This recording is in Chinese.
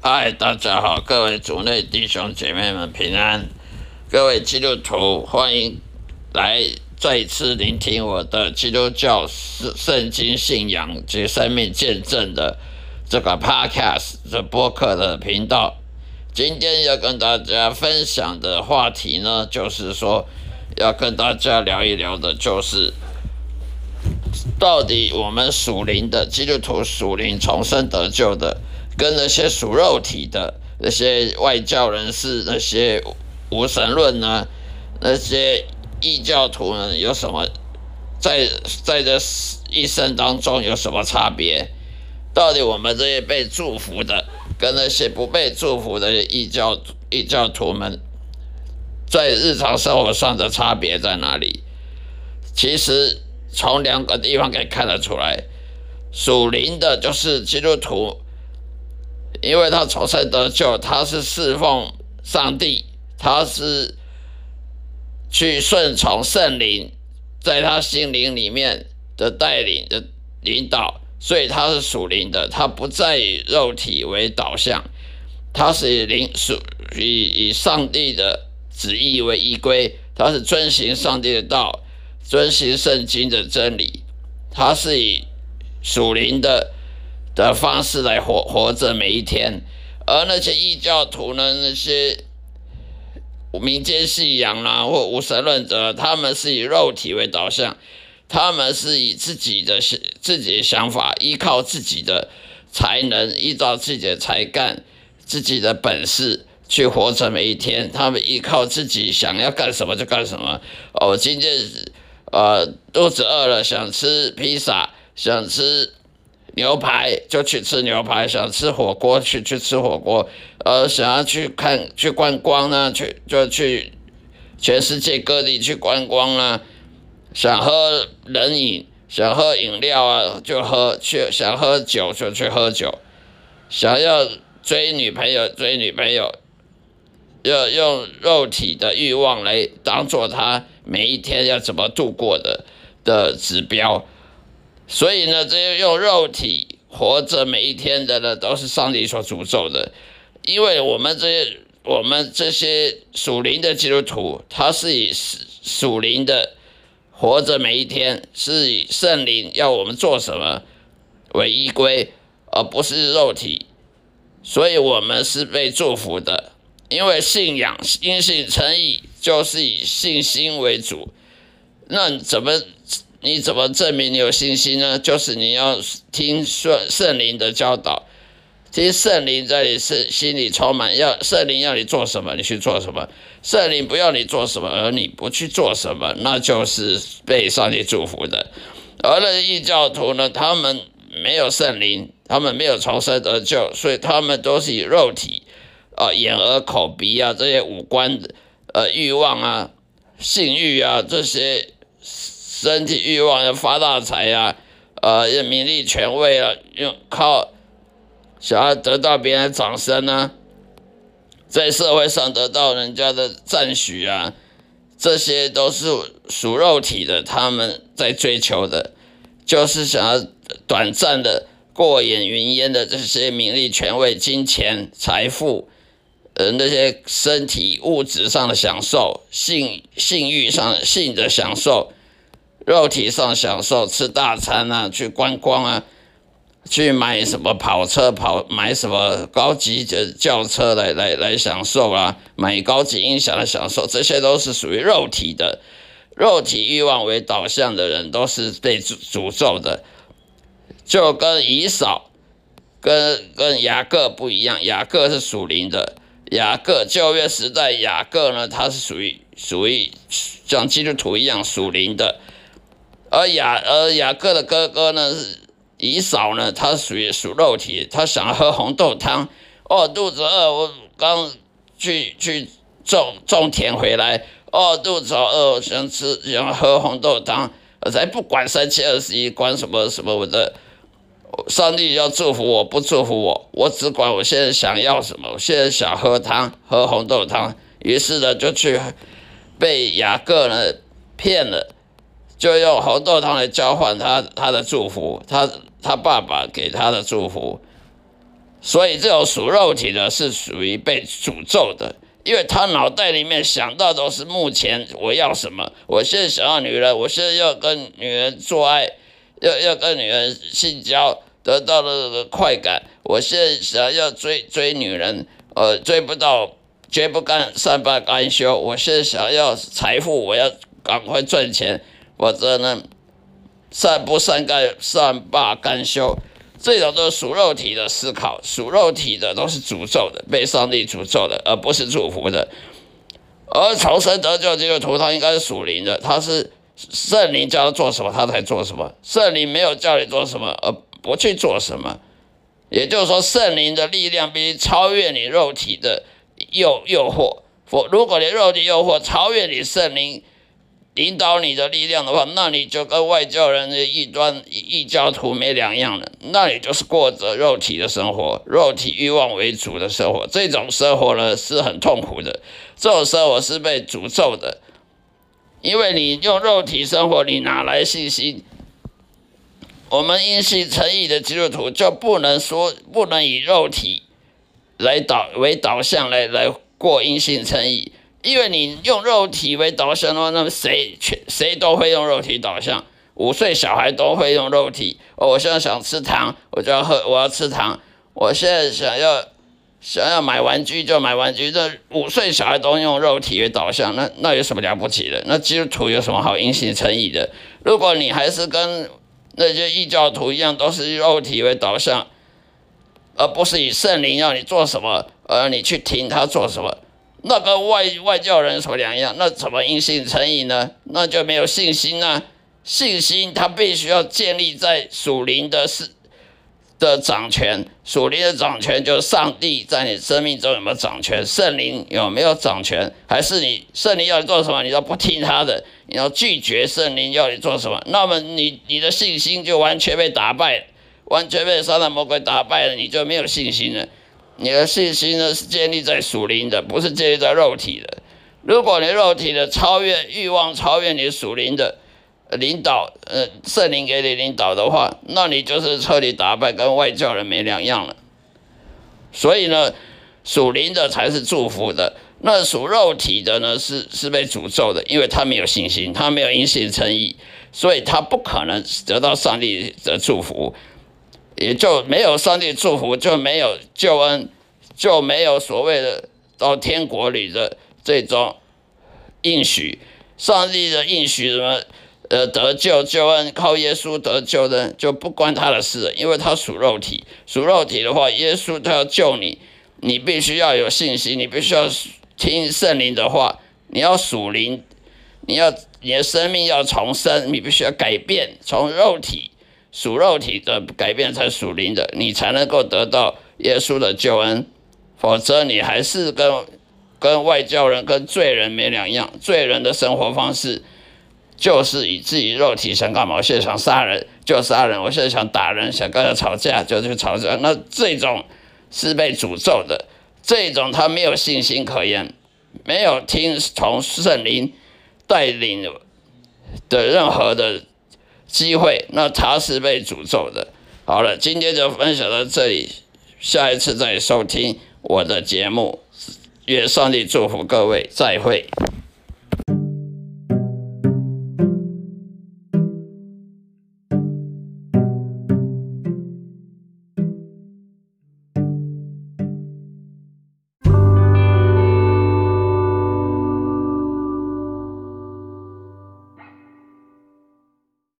嗨，大家好，各位族内弟兄姐妹们平安。各位基督徒，欢迎来再次聆听我的基督教圣经信仰及生命见证的这个 Podcast。这播客的频道，今天要跟大家分享的话题呢，就是说要跟大家聊一聊的就是。到底我们属灵的基督徒属灵重生得救的。跟那些属肉体的那些外教人士、那些无神论呢、那些异教徒呢，有什么在在这一生当中有什么差别？到底我们这些被祝福的，跟那些不被祝福的异教异教徒们，在日常生活上的差别在哪里？其实从两个地方可以看得出来，属灵的就是基督徒。因为他重生得救，他是侍奉上帝，他是去顺从圣灵在他心灵里面的带领的领导，所以他是属灵的，他不再以肉体为导向，他是以灵属以以上帝的旨意为依归，他是遵行上帝的道，遵循圣经的真理，他是以属灵的。的方式来活活着每一天，而那些异教徒呢，那些民间信仰啦或无神论者，他们是以肉体为导向，他们是以自己的自己的想法，依靠自己的才能，依照自己的才干、自己的本事去活着每一天。他们依靠自己想要干什么就干什么。哦，今天呃肚子饿了，想吃披萨，想吃。牛排就去吃牛排，想吃火锅去去吃火锅，呃，想要去看去观光呢，去就去全世界各地去观光啊，想喝冷饮，想喝饮料啊，就喝去，想喝酒就去喝酒，想要追女朋友追女朋友，要用肉体的欲望来当做他每一天要怎么度过的的指标。所以呢，这些用肉体活着每一天的呢，都是上帝所诅咒的。因为我们这些我们这些属灵的基督徒，他是以属灵的活着每一天，是以圣灵要我们做什么为依归，而不是肉体。所以我们是被祝福的，因为信仰因信称义，就是以信心为主。那怎么？你怎么证明你有信心呢？就是你要听圣圣灵的教导，听圣灵在你是心里充满，要圣灵要你做什么，你去做什么；圣灵不要你做什么，而你不去做什么，那就是被上帝祝福的。而那异教徒呢，他们没有圣灵，他们没有重生得救，所以他们都是以肉体啊、眼耳口鼻啊这些五官的呃欲望啊、性欲啊这些。身体欲望要发大财呀，呃，要名利权位啊，用靠想要得到别人掌声呢，在社会上得到人家的赞许啊，这些都是属肉体的，他们在追求的，就是想要短暂的、过眼云烟的这些名利权位、金钱、财富，呃，那些身体物质上的享受、性性欲上性的享受。肉体上享受吃大餐啊，去观光啊，去买什么跑车跑，买什么高级的轿车来来来享受啊，买高级音响来享受，这些都是属于肉体的，肉体欲望为导向的人都是被诅诅咒的，就跟以扫跟跟雅各不一样，雅各是属灵的，雅各旧约时代雅各呢，他是属于属于像基督徒一样属灵的。而雅而雅各的哥哥呢以扫呢，他属于属肉体，他想喝红豆汤。哦，肚子饿，我刚去去种种田回来。哦，肚子好饿，想吃想喝红豆汤。我才不管三七二十一，管什么什么我的。上帝要祝福我不祝福我，我只管我现在想要什么。我现在想喝汤，喝红豆汤。于是呢，就去被雅各呢骗了。就用红豆汤来交换他他的祝福，他他爸爸给他的祝福。所以这种属肉体的是属于被诅咒的，因为他脑袋里面想到都是目前我要什么，我现在想要女人，我现在要跟女人做爱，要要跟女人性交，得到了这个快感，我现在想要追追女人，呃，追不到，绝不甘善罢甘休，我现在想要财富，我要赶快赚钱，否则呢，善不善干善罢甘休。这种都是属肉体的思考，属肉体的都是诅咒的，被上帝诅咒的，而不是祝福的。而重生得救这个图，它应该是属灵的，它是圣灵叫他做什么，他才做什么。圣灵没有叫你做什么，而不去做什么。也就是说，圣灵的力量必须超越你肉体的诱诱惑。否，如果你肉体诱惑超越你圣灵。引导你的力量的话，那你就跟外教人的异端异教徒没两样了。那你就是过着肉体的生活，肉体欲望为主的生活。这种生活呢是很痛苦的，这种生活是被诅咒的，因为你用肉体生活，你哪来信心？我们因信诚意的基督徒就不能说不能以肉体来导为导向来来过因信诚意。因为你用肉体为导向的话，那么谁全谁都会用肉体导向，五岁小孩都会用肉体。哦，我现在想吃糖，我就要喝，我要吃糖。我现在想要想要买玩具就买玩具。这五岁小孩都用肉体为导向，那那有什么了不起的？那基督徒有什么好因信诚意的？如果你还是跟那些异教徒一样，都是肉体为导向，而不是以圣灵要你做什么，而你去听他做什么。那跟外外教人所两样，那怎么因信成义呢？那就没有信心啊！信心它必须要建立在属灵的是的掌权，属灵的掌权就是上帝在你生命中有没有掌权，圣灵有没有掌权，还是你圣灵要你做什么，你都不听他的，你要拒绝圣灵要你做什么，那么你你的信心就完全被打败，完全被撒旦魔鬼打败了，你就没有信心了。你的信心呢是建立在属灵的，不是建立在肉体的。如果你肉体的超越欲望，超越你属灵的领导，呃，圣灵给你领导的话，那你就是彻底打败，跟外教人没两样了。所以呢，属灵的才是祝福的，那属肉体的呢是是被诅咒的，因为他没有信心，他没有因信诚意，所以他不可能得到上帝的祝福。也就没有上帝祝福，就没有救恩，就没有所谓的到天国里的这种应许。上帝的应许什么？呃，得救救恩靠耶稣得救的，就不关他的事，因为他属肉体。属肉体的话，耶稣他要救你，你必须要有信心，你必须要听圣灵的话，你要属灵，你要你的生命要重生，你必须要改变，从肉体。属肉体的改变成属灵的，你才能够得到耶稣的救恩，否则你还是跟跟外教人、跟罪人没两样。罪人的生活方式就是以自己肉体想干嘛，我现在想杀人就杀人，我现在想打人，想跟他吵架就去吵架。那这种是被诅咒的，这种他没有信心可言，没有听从圣灵带领的任何的。机会，那他是被诅咒的。好了，今天就分享到这里，下一次再收听我的节目。愿上帝祝福各位，再会。